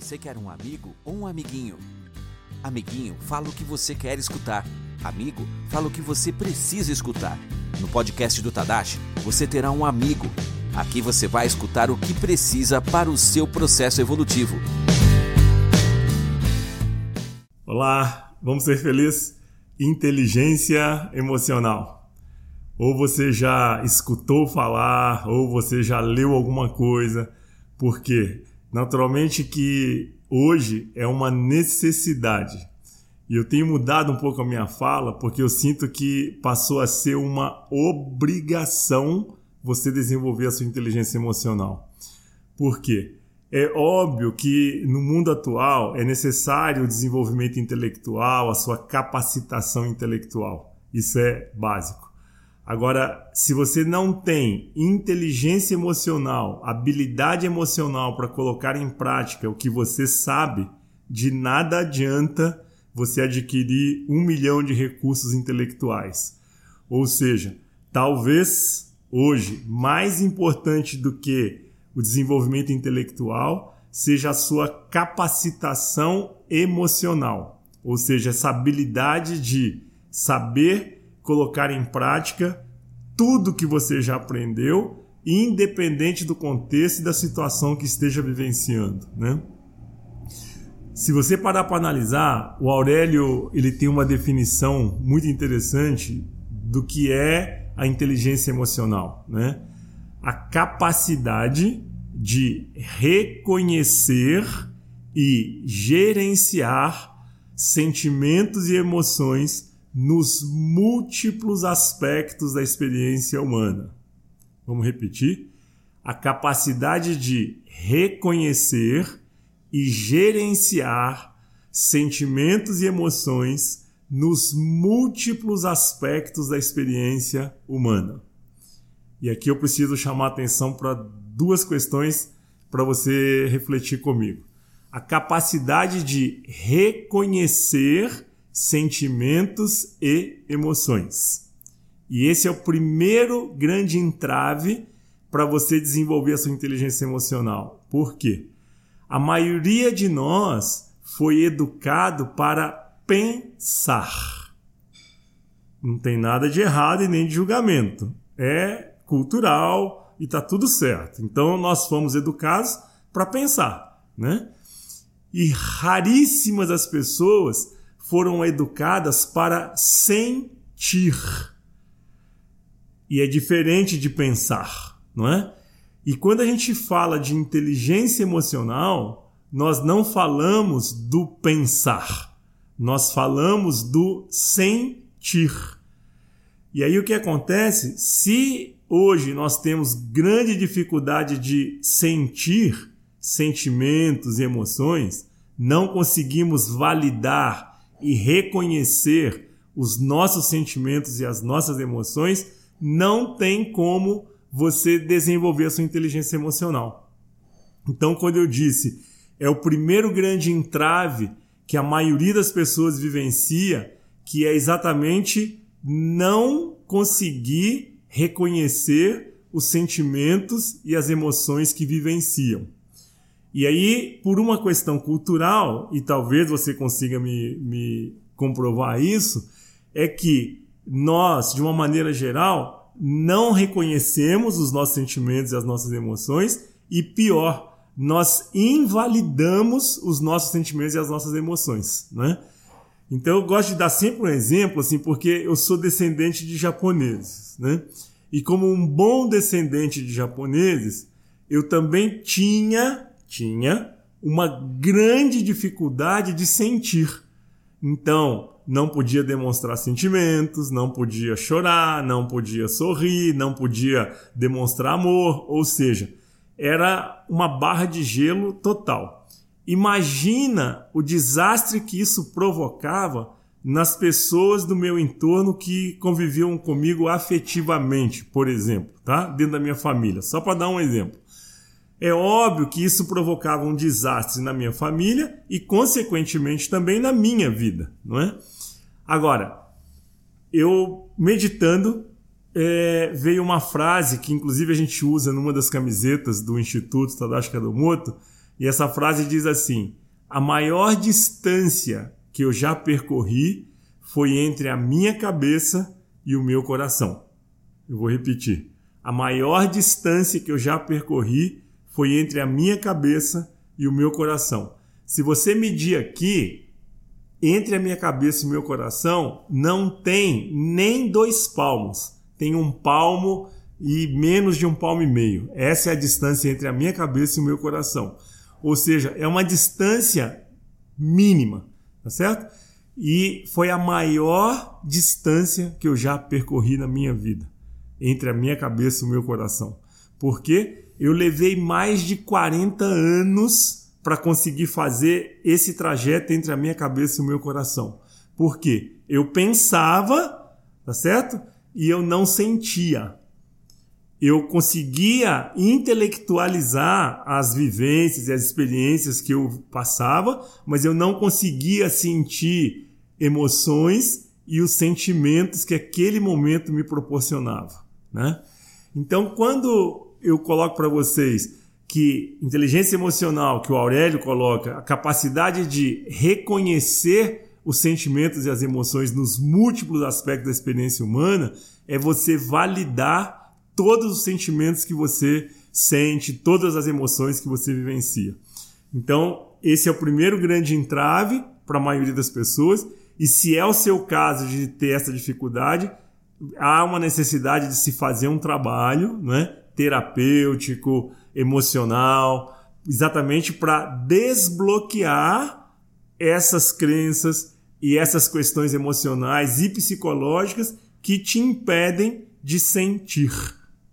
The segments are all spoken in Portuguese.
Você quer um amigo ou um amiguinho? Amiguinho, fala o que você quer escutar. Amigo, fala o que você precisa escutar. No podcast do Tadashi, você terá um amigo. Aqui você vai escutar o que precisa para o seu processo evolutivo. Olá, vamos ser felizes? Inteligência emocional. Ou você já escutou falar, ou você já leu alguma coisa. Por quê? Naturalmente que hoje é uma necessidade. E eu tenho mudado um pouco a minha fala porque eu sinto que passou a ser uma obrigação você desenvolver a sua inteligência emocional. Por quê? É óbvio que no mundo atual é necessário o desenvolvimento intelectual, a sua capacitação intelectual. Isso é básico. Agora, se você não tem inteligência emocional, habilidade emocional para colocar em prática o que você sabe, de nada adianta você adquirir um milhão de recursos intelectuais. Ou seja, talvez hoje mais importante do que o desenvolvimento intelectual seja a sua capacitação emocional, ou seja, essa habilidade de saber colocar em prática tudo que você já aprendeu, independente do contexto e da situação que esteja vivenciando, né? Se você parar para analisar, o Aurélio ele tem uma definição muito interessante do que é a inteligência emocional, né? A capacidade de reconhecer e gerenciar sentimentos e emoções nos múltiplos aspectos da experiência humana. Vamos repetir? A capacidade de reconhecer e gerenciar sentimentos e emoções nos múltiplos aspectos da experiência humana. E aqui eu preciso chamar atenção para duas questões para você refletir comigo. A capacidade de reconhecer sentimentos e emoções. E esse é o primeiro grande entrave para você desenvolver a sua inteligência emocional. Por quê? A maioria de nós foi educado para pensar. Não tem nada de errado e nem de julgamento. É cultural e tá tudo certo. Então nós fomos educados para pensar, né? E raríssimas as pessoas foram educadas para sentir. E é diferente de pensar, não é? E quando a gente fala de inteligência emocional, nós não falamos do pensar, nós falamos do sentir. E aí o que acontece? Se hoje nós temos grande dificuldade de sentir sentimentos e emoções, não conseguimos validar e reconhecer os nossos sentimentos e as nossas emoções, não tem como você desenvolver a sua inteligência emocional. Então, quando eu disse é o primeiro grande entrave que a maioria das pessoas vivencia, que é exatamente não conseguir reconhecer os sentimentos e as emoções que vivenciam. E aí, por uma questão cultural, e talvez você consiga me, me comprovar isso, é que nós, de uma maneira geral, não reconhecemos os nossos sentimentos e as nossas emoções, e pior, nós invalidamos os nossos sentimentos e as nossas emoções, né? Então eu gosto de dar sempre um exemplo, assim, porque eu sou descendente de japoneses, né? E como um bom descendente de japoneses, eu também tinha tinha uma grande dificuldade de sentir. Então, não podia demonstrar sentimentos, não podia chorar, não podia sorrir, não podia demonstrar amor, ou seja, era uma barra de gelo total. Imagina o desastre que isso provocava nas pessoas do meu entorno que conviviam comigo afetivamente, por exemplo, tá? Dentro da minha família. Só para dar um exemplo. É óbvio que isso provocava um desastre na minha família e, consequentemente, também na minha vida, não é? Agora, eu meditando, é, veio uma frase que, inclusive, a gente usa numa das camisetas do Instituto Tadashi Kadomoto, E essa frase diz assim: A maior distância que eu já percorri foi entre a minha cabeça e o meu coração. Eu vou repetir. A maior distância que eu já percorri foi entre a minha cabeça e o meu coração. Se você medir aqui, entre a minha cabeça e o meu coração, não tem nem dois palmos. Tem um palmo e menos de um palmo e meio. Essa é a distância entre a minha cabeça e o meu coração. Ou seja, é uma distância mínima, tá certo? E foi a maior distância que eu já percorri na minha vida, entre a minha cabeça e o meu coração. Porque eu levei mais de 40 anos para conseguir fazer esse trajeto entre a minha cabeça e o meu coração. Porque eu pensava, tá certo? E eu não sentia eu conseguia intelectualizar as vivências e as experiências que eu passava, mas eu não conseguia sentir emoções e os sentimentos que aquele momento me proporcionava, né? Então, quando eu coloco para vocês que inteligência emocional, que o Aurélio coloca, a capacidade de reconhecer os sentimentos e as emoções nos múltiplos aspectos da experiência humana, é você validar todos os sentimentos que você sente, todas as emoções que você vivencia. Então, esse é o primeiro grande entrave para a maioria das pessoas. E se é o seu caso de ter essa dificuldade, há uma necessidade de se fazer um trabalho né, terapêutico, emocional, exatamente para desbloquear essas crenças e essas questões emocionais e psicológicas que te impedem de sentir.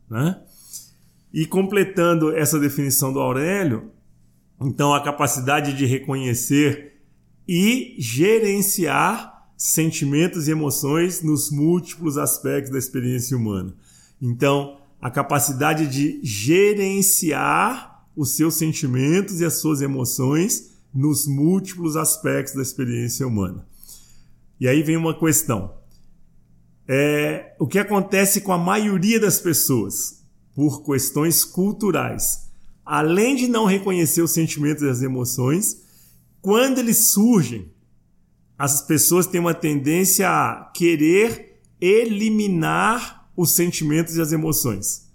Né? E completando essa definição do Aurélio, então a capacidade de reconhecer e gerenciar sentimentos e emoções nos múltiplos aspectos da experiência humana. Então, a capacidade de gerenciar os seus sentimentos e as suas emoções nos múltiplos aspectos da experiência humana. E aí vem uma questão: é, o que acontece com a maioria das pessoas por questões culturais. Além de não reconhecer os sentimentos e as emoções, quando eles surgem, as pessoas têm uma tendência a querer eliminar os sentimentos e as emoções.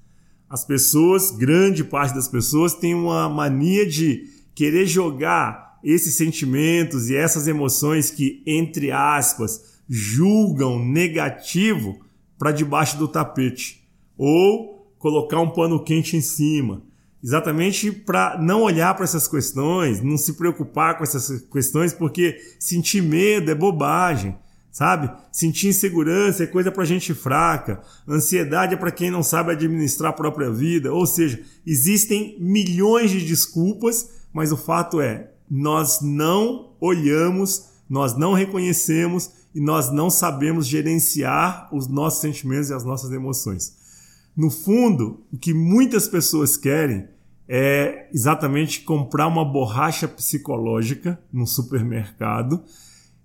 As pessoas, grande parte das pessoas, tem uma mania de querer jogar esses sentimentos e essas emoções que, entre aspas, julgam negativo para debaixo do tapete. Ou colocar um pano quente em cima, exatamente para não olhar para essas questões, não se preocupar com essas questões, porque sentir medo é bobagem, sabe? Sentir insegurança é coisa para gente fraca, ansiedade é para quem não sabe administrar a própria vida, ou seja, existem milhões de desculpas, mas o fato é, nós não olhamos, nós não reconhecemos e nós não sabemos gerenciar os nossos sentimentos e as nossas emoções. No fundo, o que muitas pessoas querem é exatamente comprar uma borracha psicológica no supermercado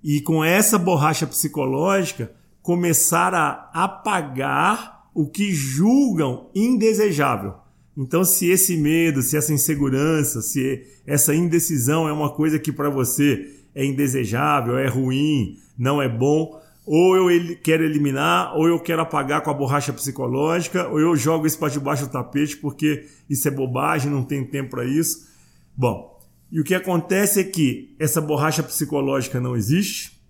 e com essa borracha psicológica começar a apagar o que julgam indesejável. Então, se esse medo, se essa insegurança, se essa indecisão é uma coisa que para você é indesejável, é ruim, não é bom, ou eu quero eliminar, ou eu quero apagar com a borracha psicológica, ou eu jogo isso para debaixo do tapete porque isso é bobagem, não tem tempo para isso. Bom, e o que acontece é que essa borracha psicológica não existe,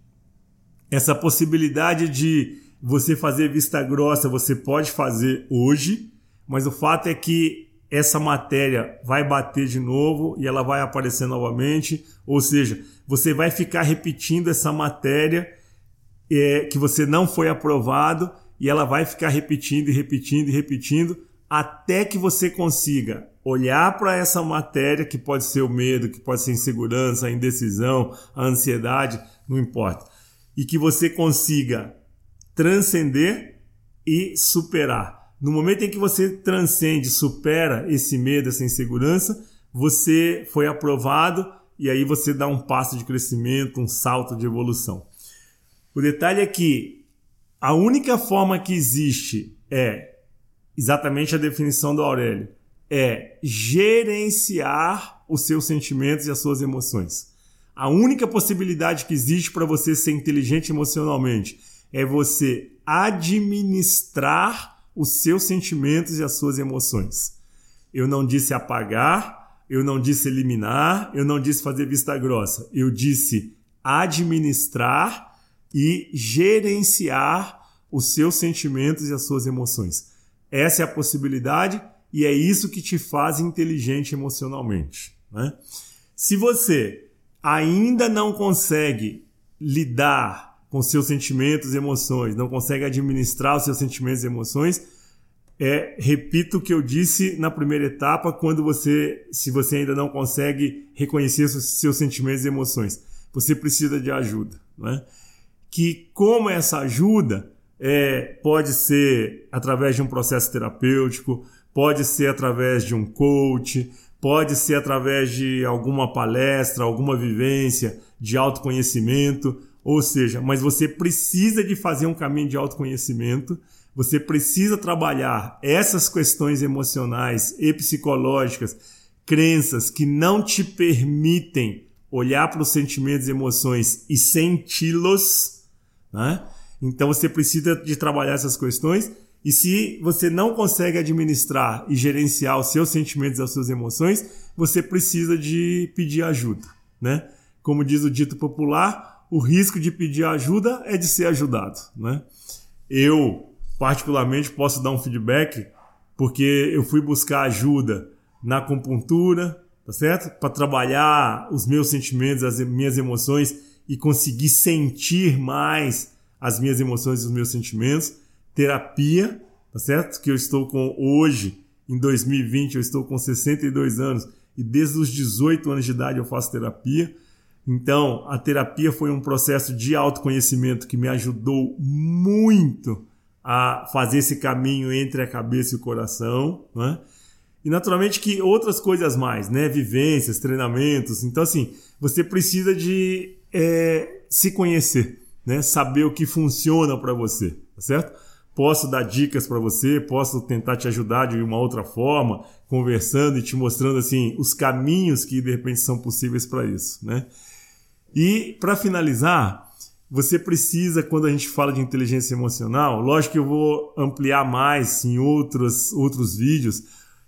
essa possibilidade de você fazer vista grossa você pode fazer hoje, mas o fato é que essa matéria vai bater de novo e ela vai aparecer novamente, ou seja, você vai ficar repetindo essa matéria é, que você não foi aprovado e ela vai ficar repetindo e repetindo e repetindo até que você consiga olhar para essa matéria que pode ser o medo, que pode ser a insegurança, a indecisão, a ansiedade, não importa, e que você consiga transcender e superar. No momento em que você transcende, supera esse medo, essa insegurança, você foi aprovado e aí você dá um passo de crescimento, um salto de evolução. O detalhe é que a única forma que existe é exatamente a definição do Aurélio, é gerenciar os seus sentimentos e as suas emoções. A única possibilidade que existe para você ser inteligente emocionalmente é você administrar os seus sentimentos e as suas emoções. Eu não disse apagar, eu não disse eliminar, eu não disse fazer vista grossa. Eu disse administrar e gerenciar os seus sentimentos e as suas emoções. Essa é a possibilidade e é isso que te faz inteligente emocionalmente. Né? Se você ainda não consegue lidar com seus sentimentos e emoções, não consegue administrar os seus sentimentos e emoções, é, repito o que eu disse na primeira etapa, quando você, se você ainda não consegue reconhecer seus sentimentos e emoções, você precisa de ajuda, né? Que como essa ajuda é, pode ser através de um processo terapêutico, pode ser através de um coach, pode ser através de alguma palestra, alguma vivência de autoconhecimento, ou seja, mas você precisa de fazer um caminho de autoconhecimento, você precisa trabalhar essas questões emocionais e psicológicas, crenças que não te permitem olhar para os sentimentos e emoções e senti-los, né? Então você precisa de trabalhar essas questões e se você não consegue administrar e gerenciar os seus sentimentos e as suas emoções, você precisa de pedir ajuda, né? Como diz o dito popular, o risco de pedir ajuda é de ser ajudado, né? Eu, particularmente, posso dar um feedback porque eu fui buscar ajuda na acupuntura, tá certo? Para trabalhar os meus sentimentos, as minhas emoções e conseguir sentir mais as minhas emoções e os meus sentimentos terapia, tá certo? Que eu estou com hoje, em 2020, eu estou com 62 anos e desde os 18 anos de idade eu faço terapia. Então, a terapia foi um processo de autoconhecimento que me ajudou muito a fazer esse caminho entre a cabeça e o coração, né? E naturalmente que outras coisas mais, né? Vivências, treinamentos. Então, assim, você precisa de é, se conhecer, né? Saber o que funciona para você, tá certo? Posso dar dicas para você, posso tentar te ajudar de uma outra forma, conversando e te mostrando assim os caminhos que de repente são possíveis para isso, né? E para finalizar, você precisa quando a gente fala de inteligência emocional, lógico que eu vou ampliar mais em outros outros vídeos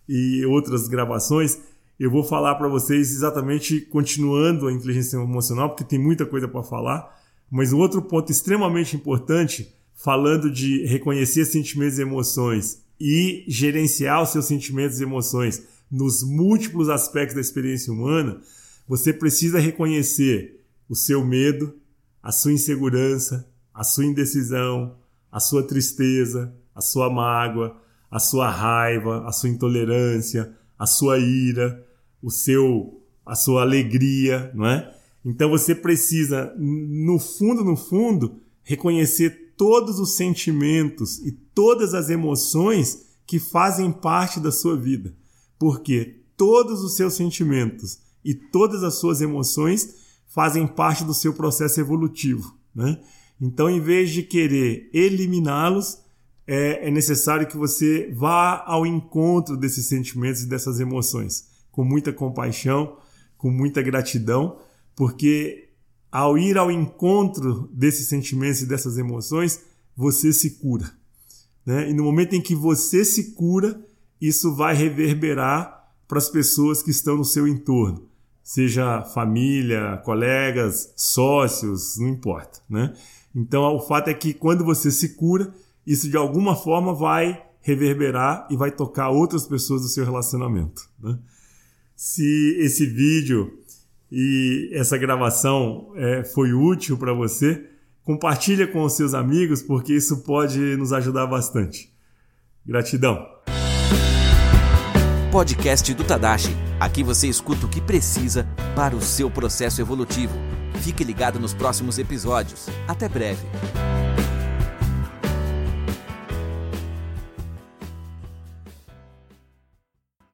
e outras gravações, eu vou falar para vocês exatamente continuando a inteligência emocional, porque tem muita coisa para falar, mas o outro ponto extremamente importante falando de reconhecer sentimentos e emoções e gerenciar os seus sentimentos e emoções nos múltiplos aspectos da experiência humana, você precisa reconhecer o seu medo, a sua insegurança, a sua indecisão, a sua tristeza, a sua mágoa, a sua raiva, a sua intolerância, a sua ira, o seu a sua alegria, não é? Então você precisa no fundo, no fundo, reconhecer todos os sentimentos e todas as emoções que fazem parte da sua vida. Porque todos os seus sentimentos e todas as suas emoções fazem parte do seu processo evolutivo. Né? Então, em vez de querer eliminá-los, é, é necessário que você vá ao encontro desses sentimentos e dessas emoções, com muita compaixão, com muita gratidão, porque ao ir ao encontro desses sentimentos e dessas emoções, você se cura. Né? E no momento em que você se cura, isso vai reverberar para as pessoas que estão no seu entorno, seja família, colegas, sócios, não importa. Né? Então, o fato é que quando você se cura, isso de alguma forma vai reverberar e vai tocar outras pessoas do seu relacionamento. Né? Se esse vídeo e essa gravação é, foi útil para você, compartilha com os seus amigos, porque isso pode nos ajudar bastante. Gratidão. Podcast do Tadashi. Aqui você escuta o que precisa para o seu processo evolutivo. Fique ligado nos próximos episódios. Até breve.